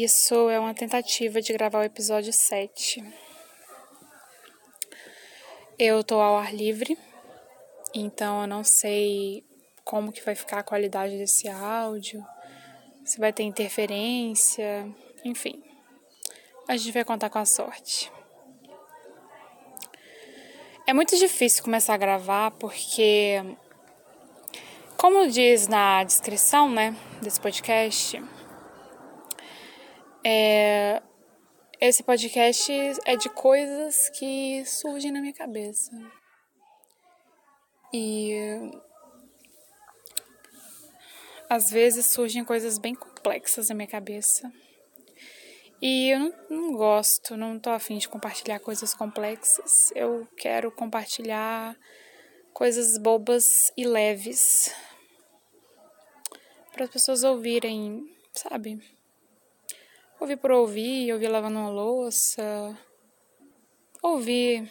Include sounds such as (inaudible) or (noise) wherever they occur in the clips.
Isso é uma tentativa de gravar o episódio 7. Eu tô ao ar livre, então eu não sei como que vai ficar a qualidade desse áudio, se vai ter interferência, enfim. A gente vai contar com a sorte. É muito difícil começar a gravar porque, como diz na descrição, né, desse podcast, é, esse podcast é de coisas que surgem na minha cabeça. E às vezes surgem coisas bem complexas na minha cabeça. E eu não, não gosto, não tô afim de compartilhar coisas complexas. Eu quero compartilhar coisas bobas e leves. Para as pessoas ouvirem, sabe? Ouvir por ouvir, ouvir lavando uma louça. Ouvir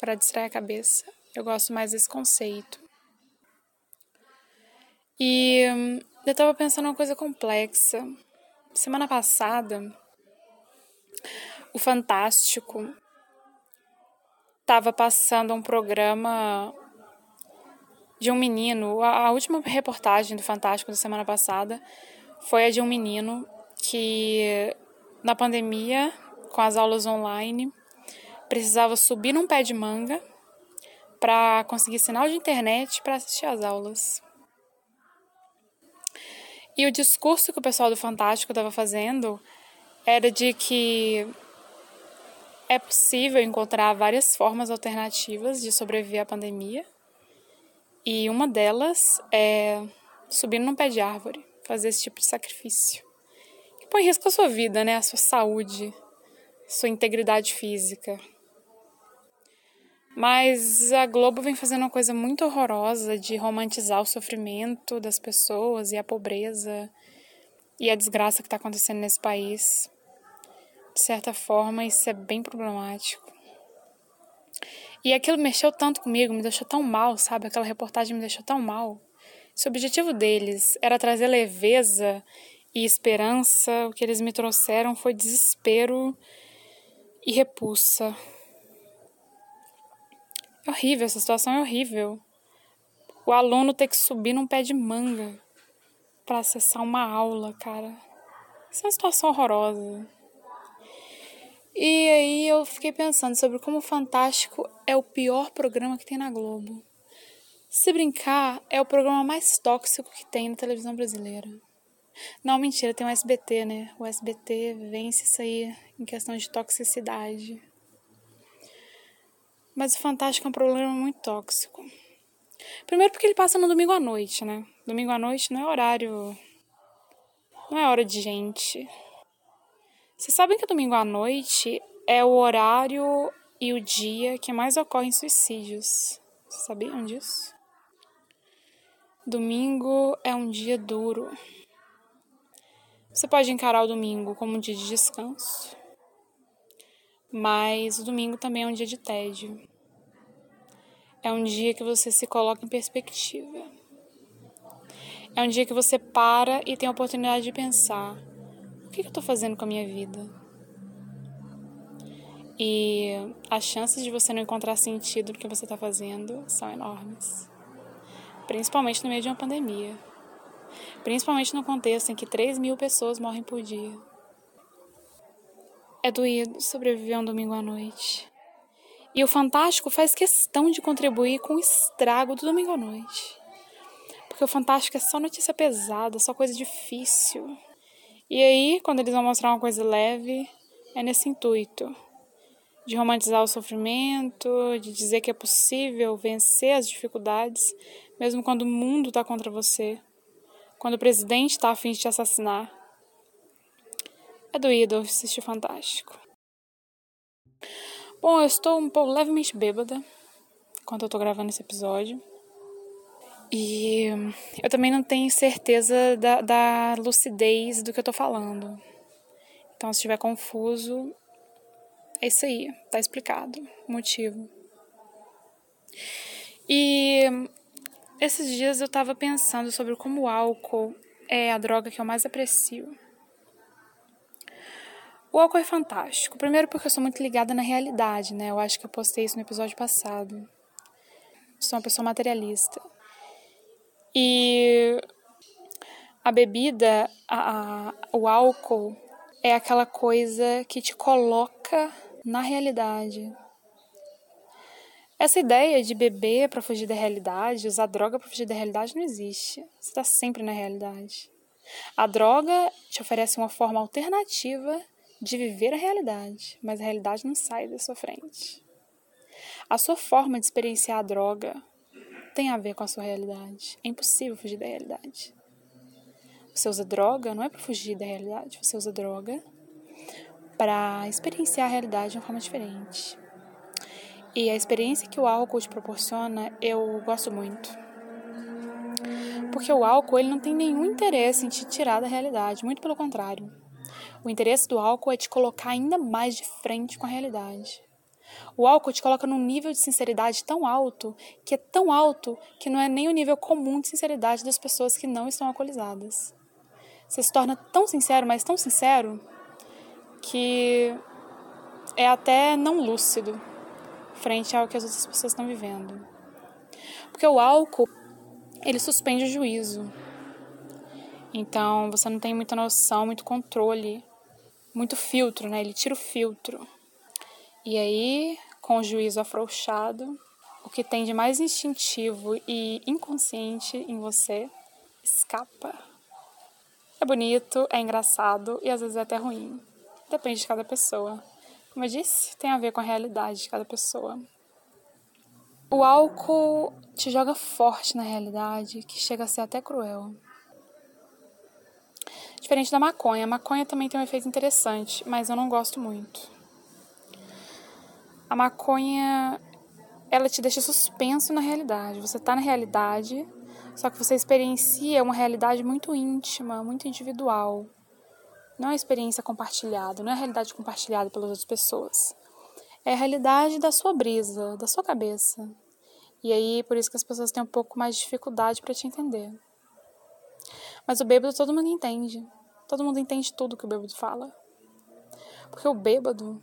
para distrair a cabeça. Eu gosto mais desse conceito. E eu tava pensando uma coisa complexa. Semana passada, o Fantástico tava passando um programa de um menino. A, última reportagem do Fantástico da semana passada foi a de um menino que na pandemia, com as aulas online, precisava subir num pé de manga para conseguir sinal de internet para assistir às aulas. E o discurso que o pessoal do Fantástico estava fazendo era de que é possível encontrar várias formas alternativas de sobreviver à pandemia. E uma delas é subir num pé de árvore, fazer esse tipo de sacrifício põe em risco a sua vida, né? A sua saúde, sua integridade física. Mas a Globo vem fazendo uma coisa muito horrorosa de romantizar o sofrimento das pessoas e a pobreza e a desgraça que está acontecendo nesse país. De certa forma, isso é bem problemático. E aquilo mexeu tanto comigo, me deixou tão mal, sabe? Aquela reportagem me deixou tão mal. Se o objetivo deles era trazer leveza e esperança, o que eles me trouxeram foi desespero e repulsa. É horrível, essa situação é horrível. O aluno ter que subir num pé de manga para acessar uma aula, cara. Isso é uma situação horrorosa. E aí eu fiquei pensando sobre como o Fantástico é o pior programa que tem na Globo. Se brincar, é o programa mais tóxico que tem na televisão brasileira. Não, mentira, tem o SBT, né? O SBT vence isso aí em questão de toxicidade. Mas o Fantástico é um problema muito tóxico. Primeiro porque ele passa no domingo à noite, né? Domingo à noite não é horário. Não é hora de gente. Vocês sabem que domingo à noite é o horário e o dia que mais ocorrem suicídios. Vocês sabiam disso? Domingo é um dia duro. Você pode encarar o domingo como um dia de descanso, mas o domingo também é um dia de tédio. É um dia que você se coloca em perspectiva. É um dia que você para e tem a oportunidade de pensar: o que eu estou fazendo com a minha vida? E as chances de você não encontrar sentido no que você está fazendo são enormes, principalmente no meio de uma pandemia principalmente no contexto em que 3 mil pessoas morrem por dia. É doído sobreviver um domingo à noite. E o Fantástico faz questão de contribuir com o estrago do domingo à noite. Porque o Fantástico é só notícia pesada, só coisa difícil. E aí, quando eles vão mostrar uma coisa leve, é nesse intuito de romantizar o sofrimento, de dizer que é possível vencer as dificuldades, mesmo quando o mundo está contra você quando o presidente está a fim de te assassinar. É doído assistir Fantástico. Bom, eu estou um pouco levemente bêbada enquanto eu estou gravando esse episódio. E eu também não tenho certeza da, da lucidez do que eu estou falando. Então, se estiver confuso, é isso aí, tá explicado o motivo. E esses dias eu estava pensando sobre como o álcool é a droga que eu mais aprecio. O álcool é fantástico. Primeiro porque eu sou muito ligada na realidade, né? Eu acho que eu postei isso no episódio passado. Sou uma pessoa materialista. E a bebida, a, a, o álcool, é aquela coisa que te coloca na realidade. Essa ideia de beber para fugir da realidade, usar droga para fugir da realidade, não existe. Você está sempre na realidade. A droga te oferece uma forma alternativa de viver a realidade, mas a realidade não sai da sua frente. A sua forma de experienciar a droga tem a ver com a sua realidade. É impossível fugir da realidade. Você usa droga não é para fugir da realidade, você usa droga para experienciar a realidade de uma forma diferente. E a experiência que o álcool te proporciona, eu gosto muito. Porque o álcool ele não tem nenhum interesse em te tirar da realidade, muito pelo contrário. O interesse do álcool é te colocar ainda mais de frente com a realidade. O álcool te coloca num nível de sinceridade tão alto, que é tão alto que não é nem o nível comum de sinceridade das pessoas que não estão alcoolizadas. Você se torna tão sincero, mas tão sincero, que é até não lúcido frente ao que as outras pessoas estão vivendo. Porque o álcool, ele suspende o juízo. Então, você não tem muita noção, muito controle, muito filtro, né? Ele tira o filtro. E aí, com o juízo afrouxado, o que tem de mais instintivo e inconsciente em você escapa. É bonito, é engraçado e às vezes é até ruim. Depende de cada pessoa. Como eu disse, tem a ver com a realidade de cada pessoa. O álcool te joga forte na realidade, que chega a ser até cruel. Diferente da maconha. A maconha também tem um efeito interessante, mas eu não gosto muito. A maconha, ela te deixa suspenso na realidade. Você está na realidade, só que você experiencia uma realidade muito íntima, muito individual. Não é experiência compartilhada, não é a realidade compartilhada pelas outras pessoas. É a realidade da sua brisa, da sua cabeça. E aí, por isso que as pessoas têm um pouco mais de dificuldade para te entender. Mas o bêbado todo mundo entende. Todo mundo entende tudo que o bêbado fala. Porque o bêbado,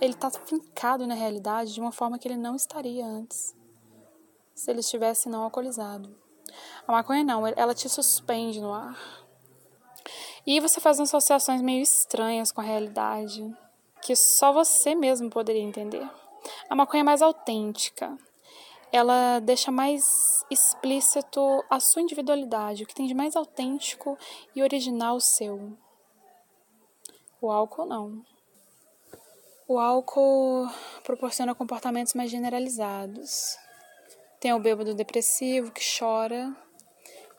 ele está fincado na realidade de uma forma que ele não estaria antes. Se ele estivesse não alcoolizado. A maconha não, ela te suspende no ar. E você faz associações meio estranhas com a realidade, que só você mesmo poderia entender. A maconha é mais autêntica. Ela deixa mais explícito a sua individualidade, o que tem de mais autêntico e original seu. O álcool não. O álcool proporciona comportamentos mais generalizados. Tem o bêbado depressivo que chora,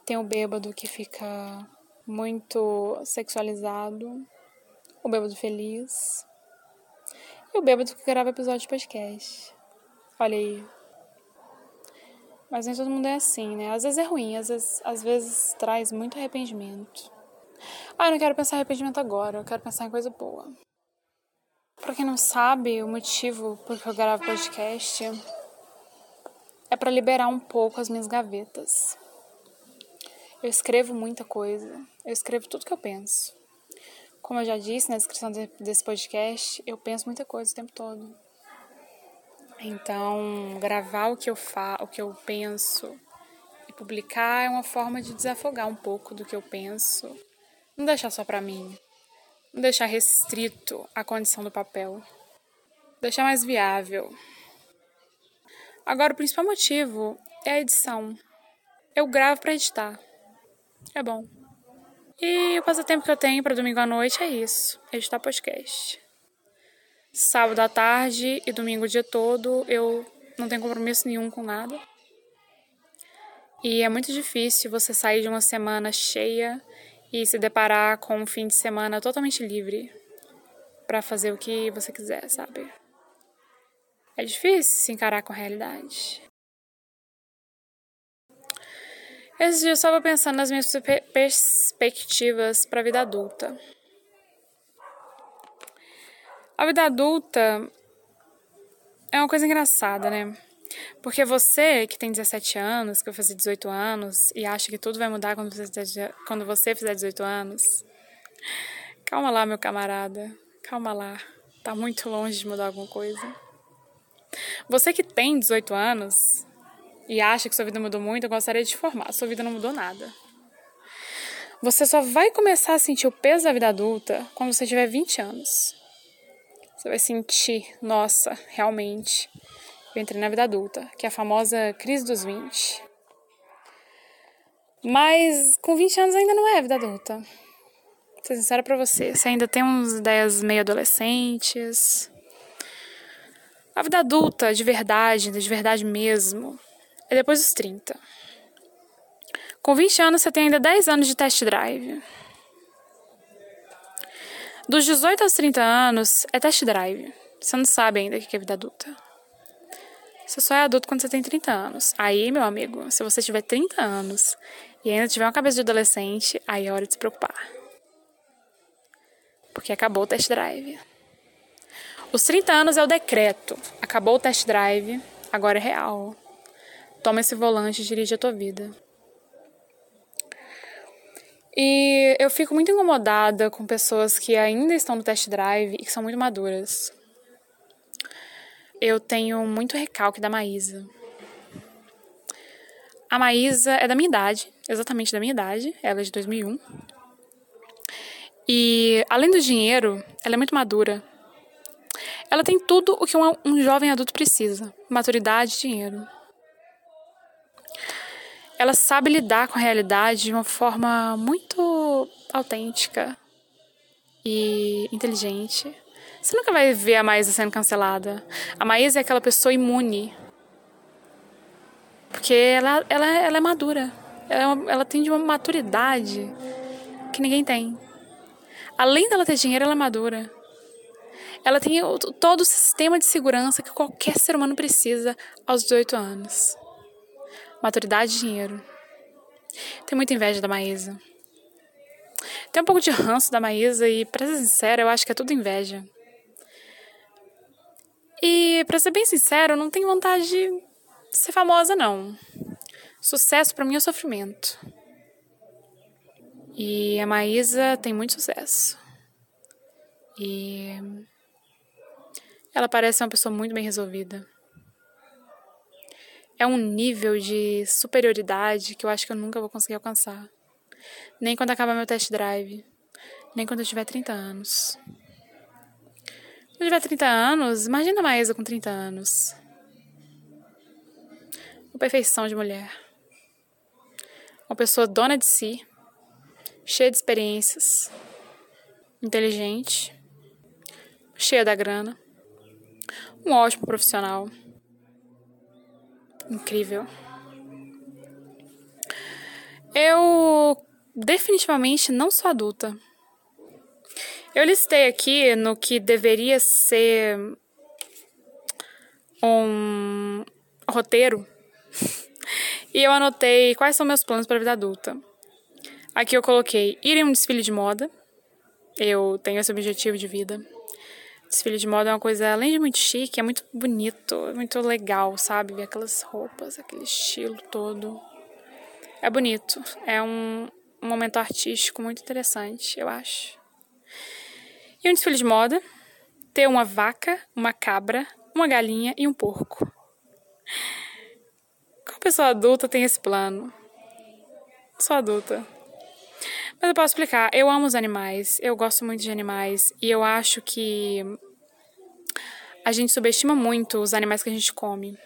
tem o bêbado que fica muito sexualizado, o bêbado feliz e o bêbado que grava episódio de podcast. Olha aí. Mas nem todo mundo é assim, né? Às vezes é ruim, às vezes, às vezes traz muito arrependimento. Ah, eu não quero pensar em arrependimento agora, eu quero pensar em coisa boa. Pra quem não sabe, o motivo por que eu gravo podcast é para liberar um pouco as minhas gavetas. Eu escrevo muita coisa, eu escrevo tudo que eu penso. Como eu já disse na descrição desse podcast, eu penso muita coisa o tempo todo. Então, gravar o que eu fa o que eu penso e publicar é uma forma de desafogar um pouco do que eu penso. Não deixar só para mim. Não deixar restrito à condição do papel. Deixar mais viável. Agora, o principal motivo é a edição. Eu gravo para editar. É bom. E o passatempo que eu tenho para domingo à noite é isso: editar podcast. Sábado à tarde e domingo o dia todo eu não tenho compromisso nenhum com nada. E é muito difícil você sair de uma semana cheia e se deparar com um fim de semana totalmente livre para fazer o que você quiser, sabe? É difícil se encarar com a realidade. Esse dia eu estava pensando nas minhas perspectivas para a vida adulta. A vida adulta é uma coisa engraçada, né? Porque você que tem 17 anos, que vai fazer 18 anos e acha que tudo vai mudar quando você, quando você fizer 18 anos, calma lá, meu camarada. Calma lá, tá muito longe de mudar alguma coisa. Você que tem 18 anos e acha que sua vida mudou muito, eu gostaria de te informar: sua vida não mudou nada. Você só vai começar a sentir o peso da vida adulta quando você tiver 20 anos. Você vai sentir, nossa, realmente, eu entrei na vida adulta, que é a famosa crise dos 20. Mas com 20 anos ainda não é vida adulta. Vou ser sincera pra você, você ainda tem uns ideias meio adolescentes. A vida adulta, de verdade, de verdade mesmo, é depois dos 30. Com 20 anos, você tem ainda 10 anos de test drive. Dos 18 aos 30 anos, é test drive. Você não sabe ainda o que é vida adulta. Você só é adulto quando você tem 30 anos. Aí, meu amigo, se você tiver 30 anos e ainda tiver uma cabeça de adolescente, aí é hora de se preocupar. Porque acabou o test drive. Os 30 anos é o decreto. Acabou o test drive, agora é real. Toma esse volante e dirige a tua vida. E eu fico muito incomodada com pessoas que ainda estão no test drive e que são muito maduras. Eu tenho muito recalque da Maísa. A Maísa é da minha idade, exatamente da minha idade, ela é de 2001. E além do dinheiro, ela é muito madura. Ela tem tudo o que um, um jovem adulto precisa: maturidade e dinheiro ela sabe lidar com a realidade de uma forma muito autêntica e inteligente. Você nunca vai ver a Maísa sendo cancelada. A Maísa é aquela pessoa imune. Porque ela, ela, ela é madura. Ela, é uma, ela tem de uma maturidade que ninguém tem. Além dela ter dinheiro, ela é madura. Ela tem todo o sistema de segurança que qualquer ser humano precisa aos 18 anos maturidade e dinheiro. Tenho muita inveja da Maísa. Tenho um pouco de ranço da Maísa e, pra ser sincera, eu acho que é tudo inveja. E, pra ser bem sincero, eu não tenho vontade de ser famosa, não. Sucesso para mim é sofrimento. E a Maísa tem muito sucesso. E ela parece uma pessoa muito bem resolvida é um nível de superioridade que eu acho que eu nunca vou conseguir alcançar. Nem quando acabar meu test drive. Nem quando eu tiver 30 anos. Quando eu tiver 30 anos, imagina a Maísa com 30 anos. Uma perfeição de mulher. Uma pessoa dona de si, cheia de experiências, inteligente, cheia da grana, um ótimo profissional incrível. Eu definitivamente não sou adulta. Eu listei aqui no que deveria ser um roteiro (laughs) e eu anotei quais são meus planos para a vida adulta. Aqui eu coloquei ir em um desfile de moda. Eu tenho esse objetivo de vida. Desfile de moda é uma coisa, além de muito chique, é muito bonito, é muito legal, sabe? Ver aquelas roupas, aquele estilo todo. É bonito. É um, um momento artístico muito interessante, eu acho. E um desfile de moda, ter uma vaca, uma cabra, uma galinha e um porco. Qual pessoa adulta tem esse plano? Sou adulta. Mas eu posso explicar. Eu amo os animais, eu gosto muito de animais e eu acho que a gente subestima muito os animais que a gente come.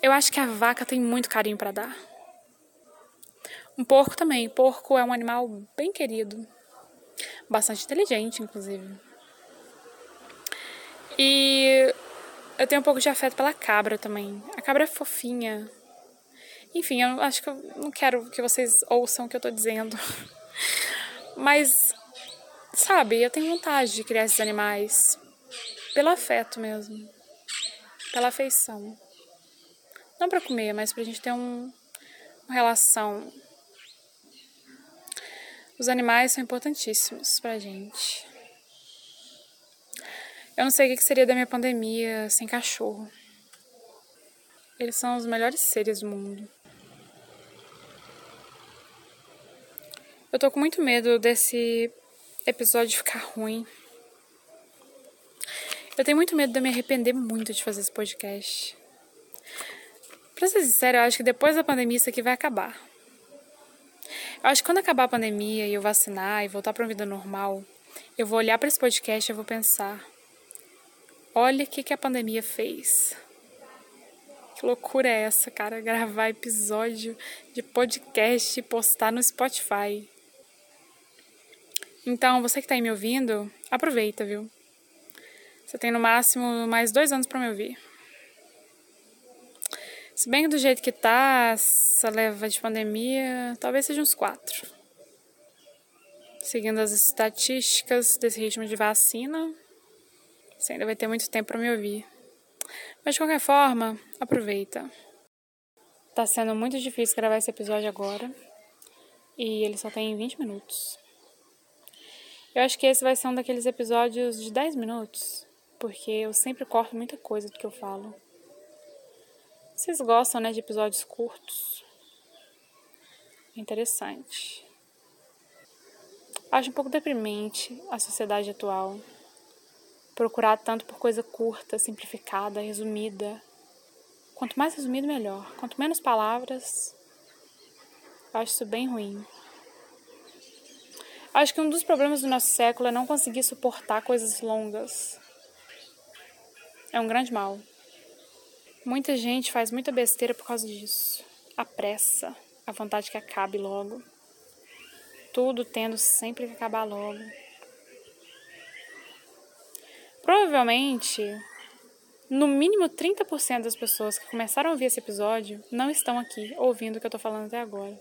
Eu acho que a vaca tem muito carinho para dar. Um porco também. Porco é um animal bem querido, bastante inteligente, inclusive. E eu tenho um pouco de afeto pela cabra também. A cabra é fofinha, enfim, eu acho que eu não quero que vocês ouçam o que eu tô dizendo. Mas, sabe, eu tenho vontade de criar esses animais pelo afeto mesmo. Pela afeição. Não para comer, mas pra gente ter um, uma relação. Os animais são importantíssimos pra gente. Eu não sei o que seria da minha pandemia sem cachorro. Eles são os melhores seres do mundo. Eu tô com muito medo desse episódio ficar ruim. Eu tenho muito medo de eu me arrepender muito de fazer esse podcast. Pra ser sincero, eu acho que depois da pandemia isso aqui vai acabar. Eu acho que quando acabar a pandemia e eu vacinar e voltar para uma vida normal, eu vou olhar para esse podcast e eu vou pensar: olha o que, que a pandemia fez. Que loucura é essa, cara? Gravar episódio de podcast e postar no Spotify. Então, você que tá aí me ouvindo, aproveita, viu? Você tem no máximo mais dois anos para me ouvir. Se bem que do jeito que tá, essa leva de pandemia, talvez seja uns quatro. Seguindo as estatísticas desse ritmo de vacina, você ainda vai ter muito tempo para me ouvir. Mas de qualquer forma, aproveita. Tá sendo muito difícil gravar esse episódio agora. E ele só tem 20 minutos. Eu acho que esse vai ser um daqueles episódios de 10 minutos, porque eu sempre corto muita coisa do que eu falo. Vocês gostam, né, de episódios curtos? Interessante. Acho um pouco deprimente a sociedade atual. Procurar tanto por coisa curta, simplificada, resumida. Quanto mais resumido, melhor. Quanto menos palavras, acho isso bem ruim. Acho que um dos problemas do nosso século é não conseguir suportar coisas longas. É um grande mal. Muita gente faz muita besteira por causa disso. A pressa, a vontade que acabe logo. Tudo tendo sempre que acabar logo. Provavelmente, no mínimo 30% das pessoas que começaram a ouvir esse episódio não estão aqui ouvindo o que eu estou falando até agora.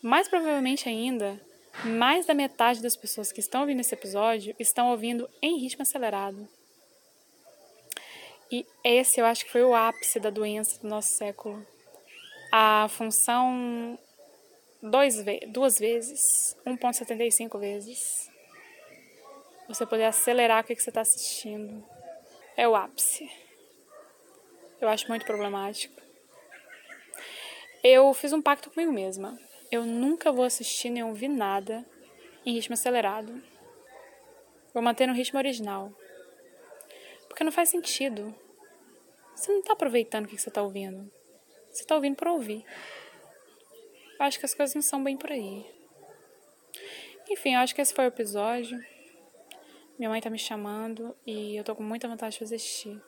Mais provavelmente ainda, mais da metade das pessoas que estão ouvindo esse episódio estão ouvindo em ritmo acelerado. E esse eu acho que foi o ápice da doença do nosso século. A função dois duas vezes, 1.75 vezes. Você poder acelerar o que você está assistindo. É o ápice. Eu acho muito problemático. Eu fiz um pacto comigo mesma. Eu nunca vou assistir nem ouvir nada em ritmo acelerado. Vou manter no ritmo original. Porque não faz sentido. Você não está aproveitando o que você está ouvindo. Você está ouvindo para ouvir. Eu acho que as coisas não são bem por aí. Enfim, eu acho que esse foi o episódio. Minha mãe está me chamando e eu tô com muita vontade de fazer xixi.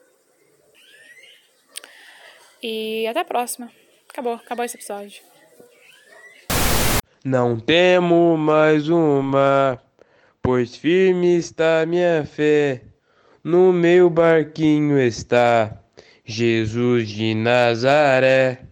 E até a próxima. Acabou, acabou esse episódio. Não temo mais uma, pois firme está minha fé. No meu barquinho está Jesus de Nazaré.